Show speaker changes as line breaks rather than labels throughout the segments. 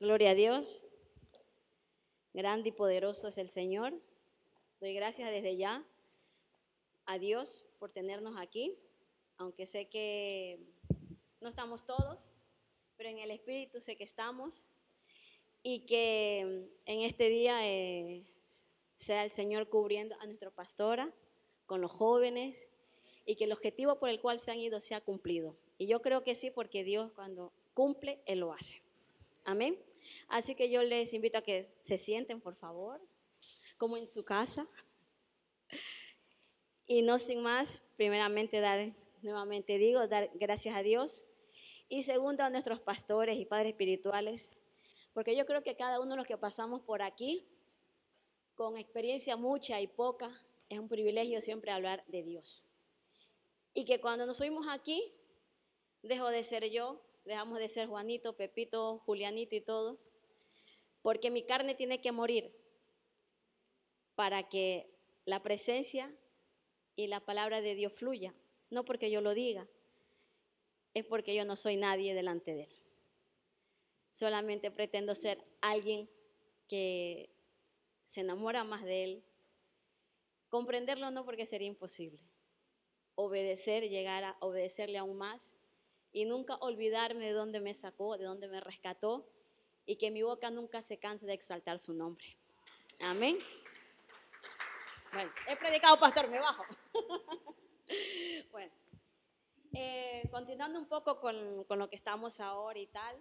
Gloria a Dios. Grande y poderoso es el Señor. Doy gracias desde ya a Dios por tenernos aquí, aunque sé que no estamos todos, pero en el Espíritu sé que estamos y que en este día eh, sea el Señor cubriendo a nuestra pastora con los jóvenes y que el objetivo por el cual se han ido sea cumplido. Y yo creo que sí, porque Dios cuando cumple, Él lo hace. Amén. Así que yo les invito a que se sienten, por favor, como en su casa. Y no sin más, primeramente dar, nuevamente digo, dar gracias a Dios. Y segundo, a nuestros pastores y padres espirituales, porque yo creo que cada uno de los que pasamos por aquí, con experiencia mucha y poca, es un privilegio siempre hablar de Dios. Y que cuando nos fuimos aquí, dejo de ser yo, dejamos de ser Juanito, Pepito, Julianito y todos, porque mi carne tiene que morir para que la presencia y la palabra de Dios fluya, no porque yo lo diga, es porque yo no soy nadie delante de Él. Solamente pretendo ser alguien que se enamora más de Él. Comprenderlo no porque sería imposible. Obedecer, llegar a obedecerle aún más y nunca olvidarme de dónde me sacó, de dónde me rescató y que mi boca nunca se canse de exaltar su nombre. Amén. Bueno, he predicado, pastor, me bajo. bueno, eh, continuando un poco con, con, lo que estamos ahora y tal,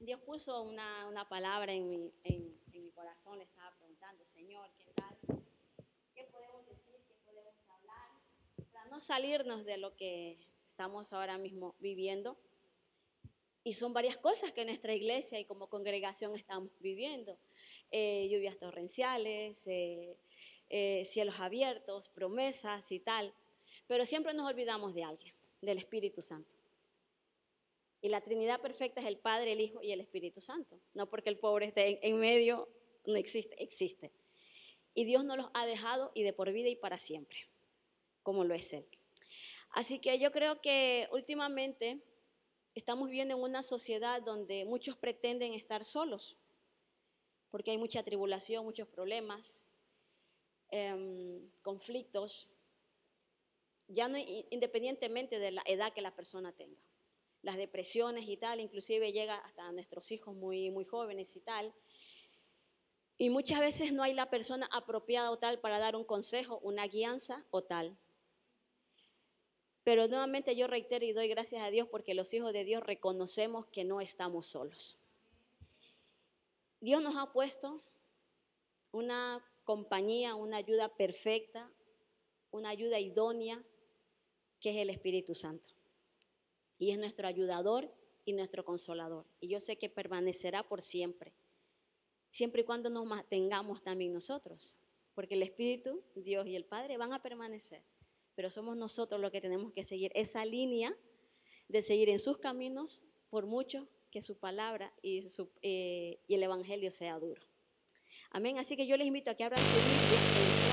Dios puso una, una palabra en mi, en, en mi corazón, le estaba preguntando, Señor, ¿qué tal? ¿Qué podemos decir? ¿Qué podemos hablar? Para no salirnos de lo que estamos ahora mismo viviendo. Y son varias cosas que nuestra iglesia y como congregación estamos viviendo. Eh, lluvias torrenciales, eh, eh, cielos abiertos, promesas y tal. Pero siempre nos olvidamos de alguien, del Espíritu Santo. Y la Trinidad perfecta es el Padre, el Hijo y el Espíritu Santo. No porque el pobre esté en, en medio, no existe, existe. Y Dios nos los ha dejado y de por vida y para siempre, como lo es Él. Así que yo creo que últimamente estamos viviendo en una sociedad donde muchos pretenden estar solos, porque hay mucha tribulación, muchos problemas, eh, conflictos, ya independientemente de la edad que la persona tenga. Las depresiones y tal, inclusive llega hasta nuestros hijos muy, muy jóvenes y tal. Y muchas veces no hay la persona apropiada o tal para dar un consejo, una guianza o tal. Pero nuevamente yo reitero y doy gracias a Dios porque los hijos de Dios reconocemos que no estamos solos. Dios nos ha puesto una compañía, una ayuda perfecta, una ayuda idónea, que es el Espíritu Santo. Y es nuestro ayudador y nuestro consolador. Y yo sé que permanecerá por siempre, siempre y cuando nos mantengamos también nosotros, porque el Espíritu, Dios y el Padre van a permanecer pero somos nosotros los que tenemos que seguir esa línea de seguir en sus caminos por mucho que su palabra y, eh, el Evangelio sea duro. Amén. Así que yo les invito a que abran su Biblia en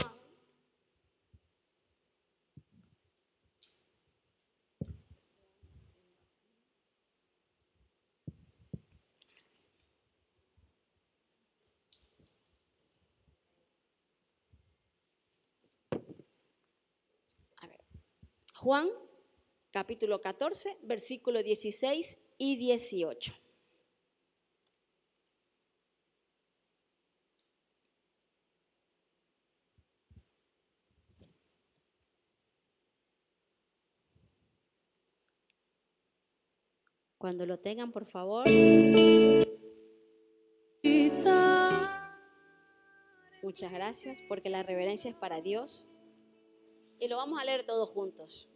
Juan capítulo 14, versículo 16 y 18. Cuando lo tengan, por favor. Muchas gracias, porque la reverencia es para Dios. Y lo vamos a leer todos juntos.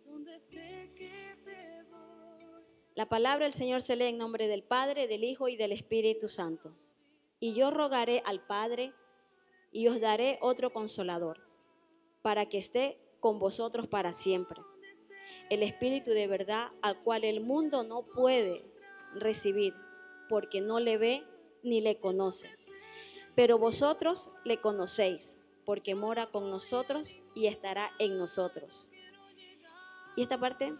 La palabra del Señor se lee en nombre del Padre, del Hijo y del Espíritu Santo. Y yo rogaré al Padre y os daré otro consolador, para que esté con vosotros para siempre. El Espíritu de verdad al cual el mundo no puede recibir, porque no le ve ni le conoce. Pero vosotros le conocéis, porque mora con nosotros y estará en nosotros. Y esta parte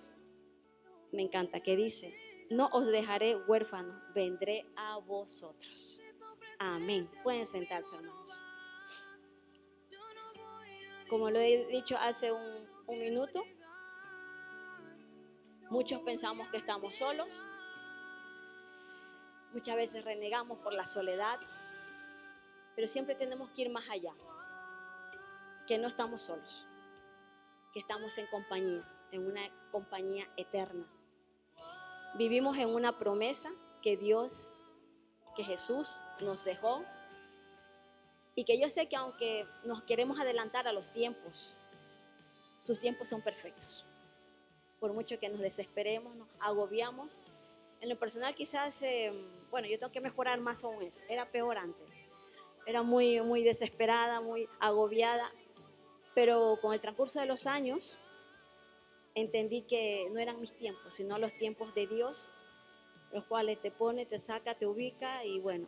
me encanta, que dice, no os dejaré huérfanos, vendré a vosotros. Amén. Pueden sentarse, hermanos. Como lo he dicho hace un, un minuto, muchos pensamos que estamos solos. Muchas veces renegamos por la soledad, pero siempre tenemos que ir más allá, que no estamos solos, que estamos en compañía, en una compañía eterna. Vivimos en una promesa que Dios, que Jesús nos dejó y que yo sé que aunque nos queremos adelantar a los tiempos, sus tiempos son perfectos. Por mucho que nos desesperemos, nos agobiamos. En lo personal quizás, eh, bueno, yo tengo que mejorar más aún eso. Era peor antes. Era muy, muy desesperada, muy agobiada. Pero con el transcurso de los años, entendí que no eran mis tiempos, sino los tiempos de Dios, los cuales te pone, te saca, te ubica y bueno,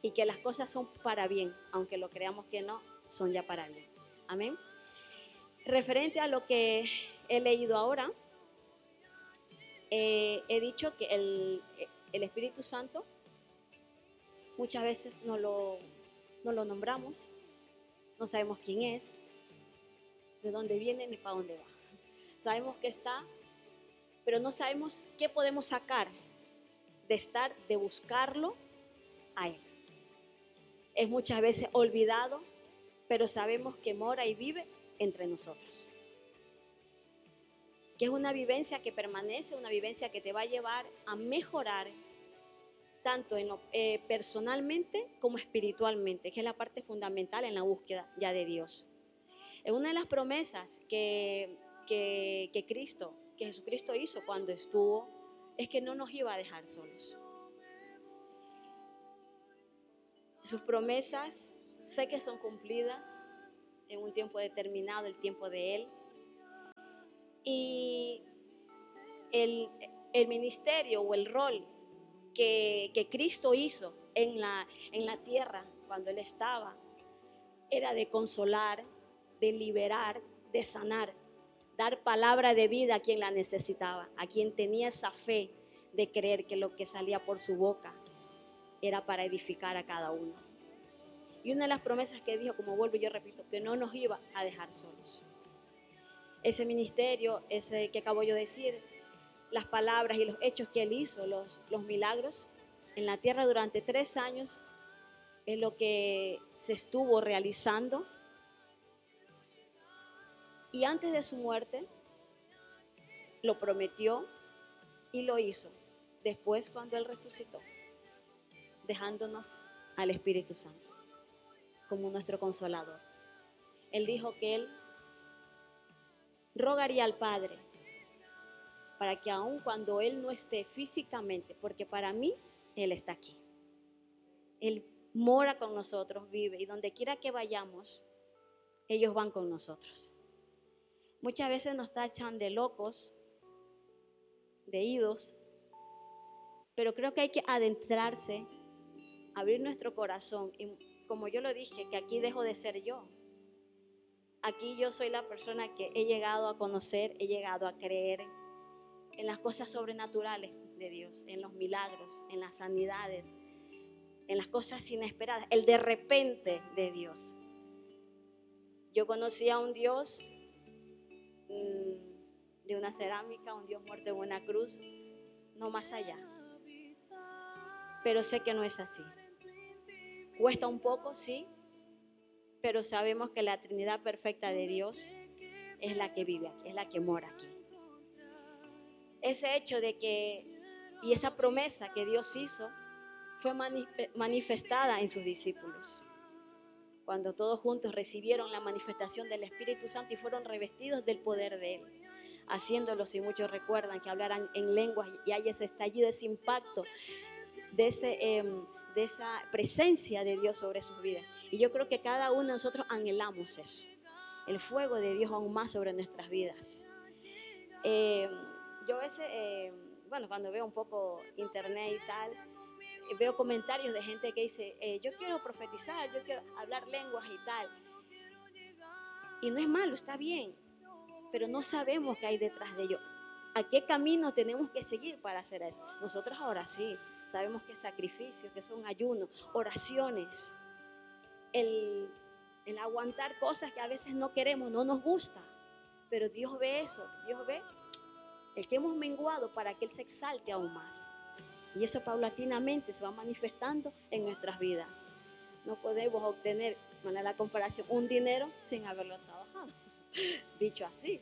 y que las cosas son para bien, aunque lo creamos que no, son ya para bien. Amén. Referente a lo que he leído ahora, eh, he dicho que el, el, Espíritu Santo muchas veces no lo, no lo nombramos, no sabemos quién es, de dónde viene ni para dónde va. Sabemos que está, pero no sabemos qué podemos sacar de estar, de buscarlo a Él. Es muchas veces olvidado, pero sabemos que mora y vive entre nosotros. Que es una vivencia que permanece, una vivencia que te va a llevar a mejorar tanto en eh, personalmente como espiritualmente, que es la parte fundamental en la búsqueda ya de Dios. Es una de las promesas que que, Cristo, que Jesucristo hizo cuando estuvo, es que no nos iba a dejar solos. Sus promesas sé que son cumplidas en un tiempo determinado, el tiempo de Él. Y el, ministerio o el rol que, que, Cristo hizo en la, en la tierra cuando Él estaba era de consolar, de liberar, de sanar dar palabra de vida a quien la necesitaba, a quien tenía esa fe de creer que lo que salía por su boca era para edificar a cada uno. Y una de las promesas que dijo, como vuelvo yo repito, que no nos iba a dejar solos. Ese ministerio, ese que acabo yo de decir, las palabras y los hechos que él hizo, los, los milagros en la tierra durante tres años, es lo que se estuvo realizando y antes de su muerte, lo prometió y lo hizo. Después cuando Él resucitó, dejándonos al Espíritu Santo como nuestro consolador. Él dijo que Él rogaría al Padre para que aun cuando Él no esté físicamente, porque para mí Él está aquí. Él mora con nosotros, vive, y donde quiera que vayamos, ellos van con nosotros. Muchas veces nos tachan de locos, de idos, pero creo que hay que adentrarse, abrir nuestro corazón. Y como yo lo dije, que aquí dejo de ser yo. Aquí yo soy la persona que he llegado a conocer, he llegado a creer en las cosas sobrenaturales de Dios, en los milagros, en las sanidades, en las cosas inesperadas, el de repente de Dios. Yo conocí a un Dios de una cerámica, un Dios muerto en una cruz, no más allá. Pero sé que no es así. Cuesta un poco, sí, pero sabemos que la Trinidad perfecta de Dios es la que vive aquí, es la que mora aquí. Ese hecho de que, y esa promesa que Dios hizo, fue manifestada en sus discípulos cuando todos juntos recibieron la manifestación del Espíritu Santo y fueron revestidos del poder de Él, haciéndolo, si muchos recuerdan, que hablaran en lenguas y hay ese estallido, ese impacto de, ese, em, de esa presencia de Dios sobre sus vidas. Y yo creo que cada uno de nosotros anhelamos eso, el fuego de Dios aún más sobre nuestras vidas. Em, yo a veces, em, bueno, cuando veo un poco internet y tal, veo comentarios de gente que dice, eh, yo quiero profetizar, yo quiero hablar lenguas y tal. Y no es malo, está bien, pero no sabemos qué hay detrás de ello. ¿A qué camino tenemos que seguir para hacer eso? Nosotros ahora sí, sabemos que sacrificios, que son ayunos, oraciones, el, el aguantar cosas que a veces no queremos, no nos gusta, pero Dios ve eso, Dios ve el que hemos menguado para que Él se exalte aún más. Y eso paulatinamente se va manifestando en nuestras vidas. No podemos obtener, con la comparación, un dinero sin haberlo trabajado. Dicho así.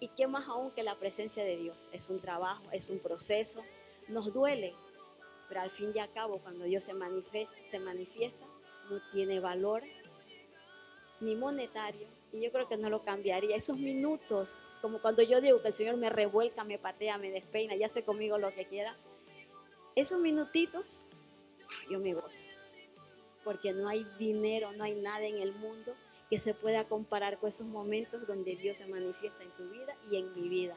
Y qué más aún que la presencia de Dios. Es un trabajo, es un proceso. Nos duele, pero al fin y al cabo, cuando Dios se manifiesta no tiene valor ni monetario. Y yo creo que no lo cambiaría. Esos minutos como cuando yo digo que el Señor me revuelca, me patea, me despeina, ya hace conmigo lo que quiera. Esos minutitos, yo me gozo. Porque no hay dinero, no hay nada en el mundo que se pueda comparar con esos momentos donde Dios se manifiesta en tu vida y en mi vida.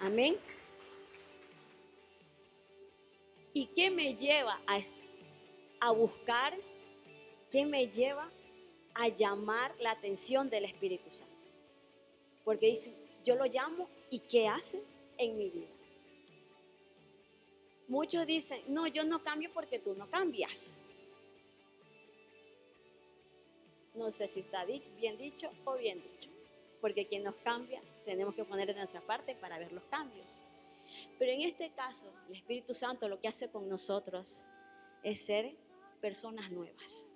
Amén. ¿Y qué me lleva a buscar? ¿Qué me lleva a llamar la atención del Espíritu Santo? Porque dice, yo lo llamo y ¿qué hace en mi vida? Muchos dicen, no, yo no cambio porque tú no cambias. No sé si está bien dicho o bien dicho, porque quien nos cambia tenemos que poner de nuestra parte para ver los cambios. Pero en este caso, el Espíritu Santo lo que hace con nosotros es ser personas nuevas,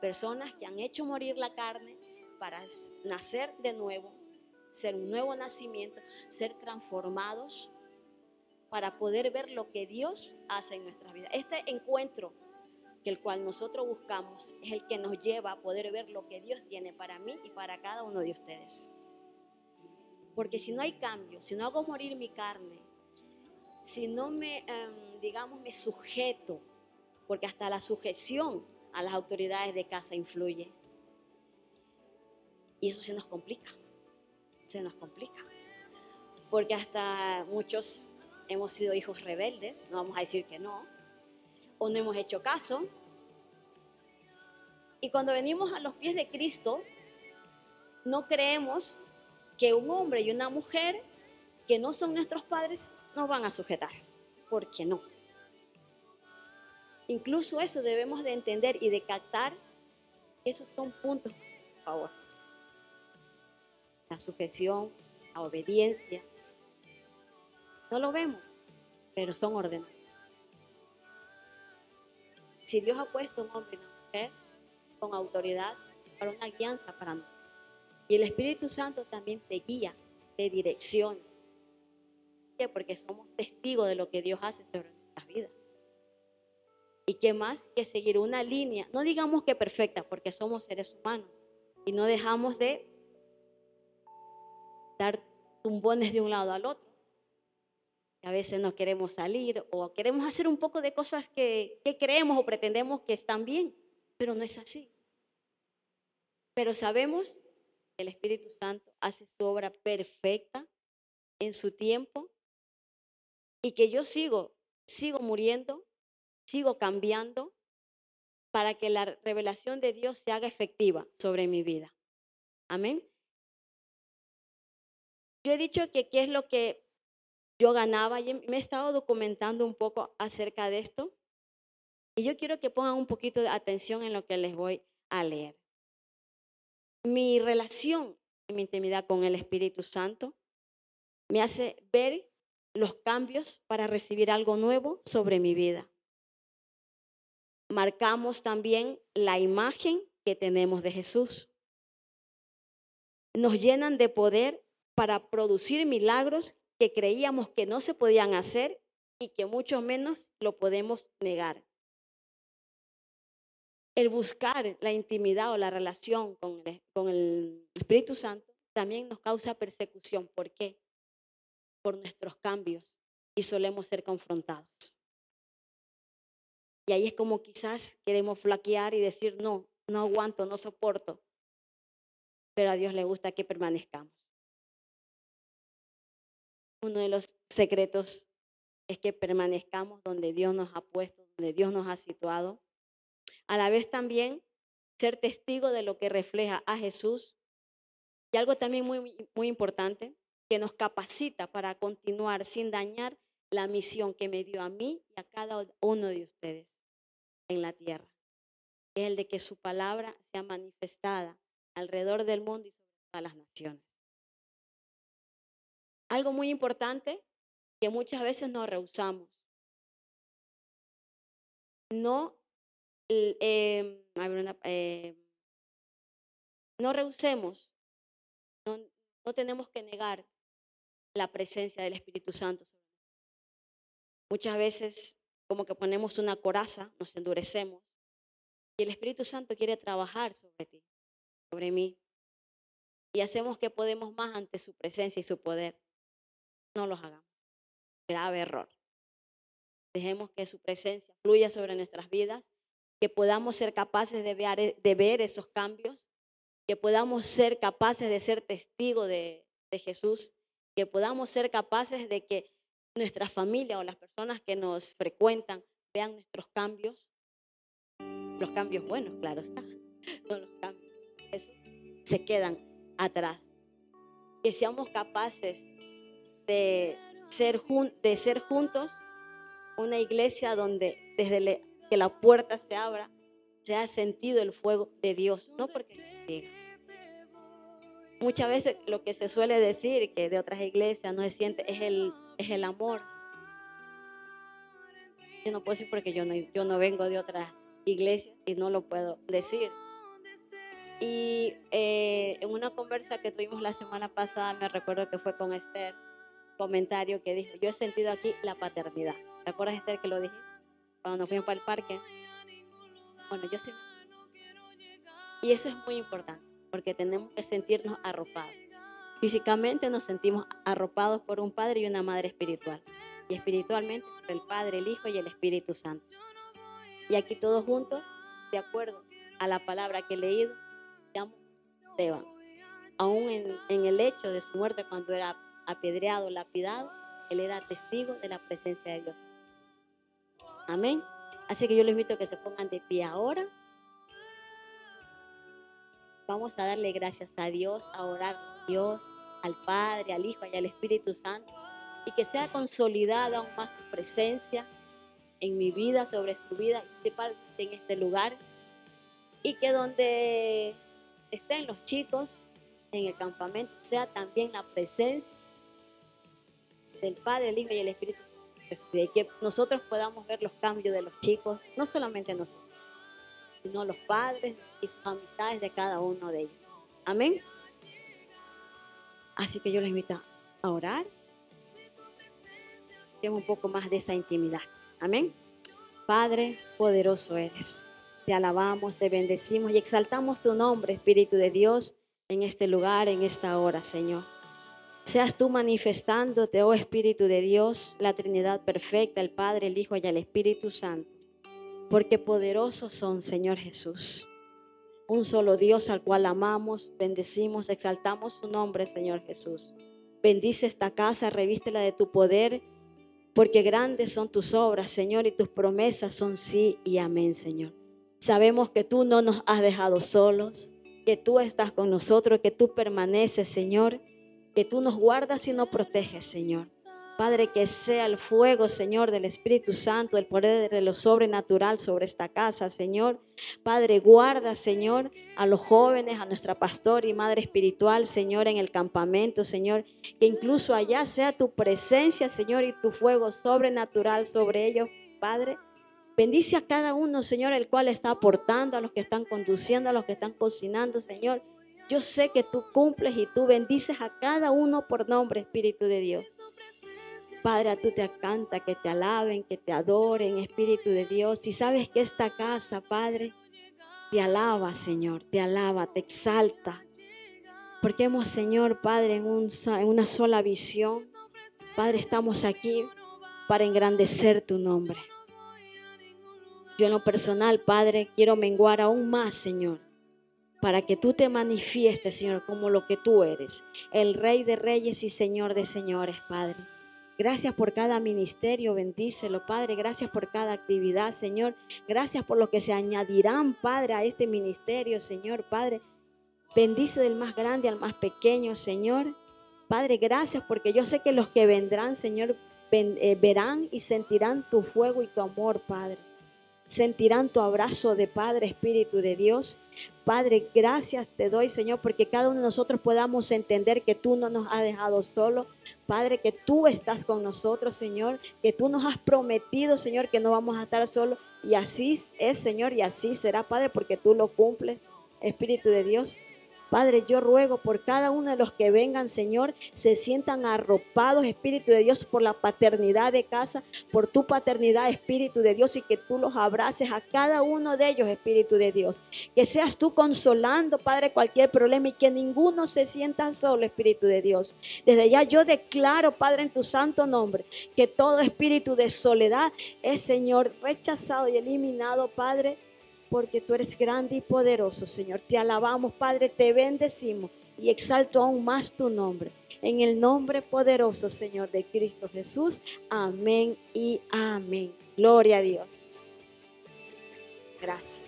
personas que han hecho morir la carne para nacer de nuevo, ser un nuevo nacimiento, ser transformados para poder ver lo que Dios hace en nuestras vidas. Este encuentro que el cual nosotros buscamos es el que nos lleva a poder ver lo que Dios tiene para mí y para cada uno de ustedes. Porque si no hay cambio, si no hago morir mi carne, si no me, em, digamos, me sujeto, porque hasta la sujeción a las autoridades de casa influye. Y eso se nos complica se nos complica. Porque hasta muchos hemos sido hijos rebeldes, no vamos a decir que no, o no hemos hecho caso. Y cuando venimos a los pies de Cristo, no creemos que un hombre y una mujer que no son nuestros padres nos van a sujetar. ¿Por qué no? Incluso eso debemos de entender y de captar. Esos son puntos, por favor la sujeción, la obediencia. No lo vemos, pero son ordenados. Si Dios ha puesto un hombre y una mujer con autoridad para una guianza para nosotros, y el Espíritu Santo también te guía, te direcciona. ¿Por Porque somos testigos de lo que Dios hace sobre nuestras vidas. Y qué más que seguir una línea, no digamos que perfecta, porque somos seres humanos y no dejamos de dar tumbones de un lado al otro. A veces no queremos salir o queremos hacer un poco de cosas que, que creemos o pretendemos que están bien, pero no es así. Pero sabemos que el Espíritu Santo hace su obra perfecta en su tiempo y que yo sigo, sigo muriendo, sigo cambiando para que la revelación de Dios se haga efectiva sobre mi vida. Amén. Yo he dicho que qué es lo que yo ganaba y me he estado documentando un poco acerca de esto. Y yo quiero que pongan un poquito de atención en lo que les voy a leer. Mi relación, mi intimidad con el Espíritu Santo me hace ver los cambios para recibir algo nuevo sobre mi vida. Marcamos también la imagen que tenemos de Jesús. Nos llenan de poder para producir milagros que creíamos que no se podían hacer y que mucho menos lo podemos negar. El buscar la intimidad o la relación con el, Espíritu Santo también nos causa persecución. ¿Por qué? Por nuestros cambios y solemos ser confrontados. Y ahí es como quizás queremos flaquear y decir, no, no aguanto, no soporto. Pero a Dios le gusta que permanezcamos. Uno de los secretos es que permanezcamos donde Dios nos ha puesto, donde Dios nos ha situado. A la vez también ser testigo de lo que refleja a Jesús. Y algo también muy, muy importante, que nos capacita para continuar sin dañar la misión que me dio a mí y a cada uno de ustedes en la tierra. Es el de que su palabra sea manifestada alrededor del mundo y sobre las naciones. Algo muy importante que muchas veces nos rehusamos. No, eh, eh, no rehusemos, no, no tenemos que negar la presencia del Espíritu Santo. Muchas veces como que ponemos una coraza, nos endurecemos y el Espíritu Santo quiere trabajar sobre ti, sobre mí. Y hacemos que podemos más ante su presencia y su poder. No los hagamos. Grave error. Dejemos que su presencia fluya sobre nuestras vidas, que podamos ser capaces de ver, esos cambios, que podamos ser capaces de ser testigos de, de Jesús, que podamos ser capaces de que nuestra familia o las personas que nos frecuentan vean nuestros cambios, los cambios buenos, claro está, no los cambios, eso, se quedan atrás. Que seamos capaces de ser, de ser juntos una iglesia donde desde que la puerta se abra se ha sentido el fuego de Dios, no porque Muchas veces lo que se suele decir que de otras iglesias no se siente es el, es el amor. Yo no puedo decir porque yo no, yo no vengo de otra iglesia y no lo puedo decir. Y eh, en una conversa que tuvimos la semana pasada, me recuerdo que fue con Esther, comentario que dijo, yo he sentido aquí la paternidad. ¿Te acuerdas, Esther, que lo dije? Cuando nos fuimos para el parque. Bueno, yo sí. Y eso es muy importante porque tenemos que sentirnos arropados. Físicamente nos sentimos arropados por un Padre y una Madre espiritual. Y espiritualmente por el Padre, el Hijo y el Espíritu Santo. Y aquí todos juntos, de acuerdo a la palabra que he leído, llamo Esteban. Aún en, en el hecho de su muerte cuando era apedreado, lapidado, él era testigo de la presencia de Dios. Amén. Así que yo les invito a que se pongan de pie ahora. Vamos a darle gracias a Dios, a orar a Dios, al Padre, al Hijo y al Espíritu Santo. Y que sea consolidada aún más su presencia en mi vida, sobre su vida, en este lugar. Y que donde estén los chicos en el campamento sea también la presencia del Padre, el Hijo y el Espíritu. De que nosotros podamos ver los cambios de los chicos, no solamente nosotros sino los padres y sus amistades de cada uno de ellos. Amén. Así que yo les invito a orar. Tenemos un poco más de esa intimidad. Amén. Padre, poderoso eres. Te alabamos, te bendecimos y exaltamos tu nombre, Espíritu de Dios, en este lugar, en esta hora, Señor. Seas tú manifestándote, oh Espíritu de Dios, la Trinidad perfecta, el Padre, el Hijo y el Espíritu Santo porque poderosos son, Señor Jesús. Un solo Dios al cual amamos, bendecimos, exaltamos su nombre, Señor Jesús. Bendice esta casa, revístela de tu poder, porque grandes son tus obras, Señor, y tus promesas son sí y amén, Señor. Sabemos que tú no nos has dejado solos, que tú estás con nosotros, que tú permaneces, Señor, que tú nos guardas y nos proteges, Señor. Padre, que sea el fuego, Señor, del Espíritu Santo, el poder de lo sobrenatural sobre esta casa, Señor. Padre, guarda, Señor, a los jóvenes, a nuestra pastor y madre espiritual, Señor, en el campamento, Señor. Que incluso allá sea tu presencia, Señor, y tu fuego sobrenatural sobre ellos, Padre. Bendice a cada uno, Señor, el cual está aportando, a los que están conduciendo, a los que están cocinando, Señor. Yo sé que tú cumples y tú bendices a cada uno por nombre, Espíritu de Dios. Padre, a tú te canta que te alaben, que te adoren, Espíritu de Dios. Y sabes que esta casa, Padre, te alaba, Señor, te alaba, te exalta. Porque hemos, Señor, Padre, en, en una sola visión. Padre, estamos aquí para engrandecer tu nombre. Yo en lo personal, Padre, quiero menguar aún más, Señor, para que tú te manifiestes, Señor, como lo que tú eres, el Rey de Reyes y Señor de Señores, Padre. Gracias por cada ministerio, bendícelo, Padre. Gracias por cada actividad, Señor. Gracias por lo que se añadirán, Padre, a este ministerio, Señor, Padre. Bendice del más grande al más pequeño, Señor. Padre, gracias porque yo sé que los que vendrán, Señor, eh, verán y sentirán tu fuego y tu amor, Padre. Sentirán tu abrazo de Padre, Espíritu de Dios. Padre, gracias te doy, Señor, porque cada uno de nosotros podamos entender que tú no nos has dejado solo. Padre, que tú estás con nosotros, Señor, que tú nos has prometido, Señor, que no vamos a estar solos. Y así es, Señor, y así será, Padre, porque tú lo cumples, Espíritu de Dios. Padre, yo ruego por cada uno de los que vengan, Señor, se sientan arropados, Espíritu de Dios, por la paternidad de casa, por tu paternidad, Espíritu de Dios, y que tú los abraces a cada uno de ellos, Espíritu de Dios. Que seas tú consolando, Padre, cualquier problema y que ninguno se sienta solo, Espíritu de Dios. Desde ya yo declaro, Padre, en tu santo nombre, que todo espíritu de soledad es, Señor, rechazado y eliminado, Padre porque tú eres grande y poderoso, Señor. Te alabamos, Padre, te bendecimos y exalto aún más tu nombre. En el nombre poderoso, Señor, de Cristo Jesús. Amén y amén. Gloria a Dios. Gracias.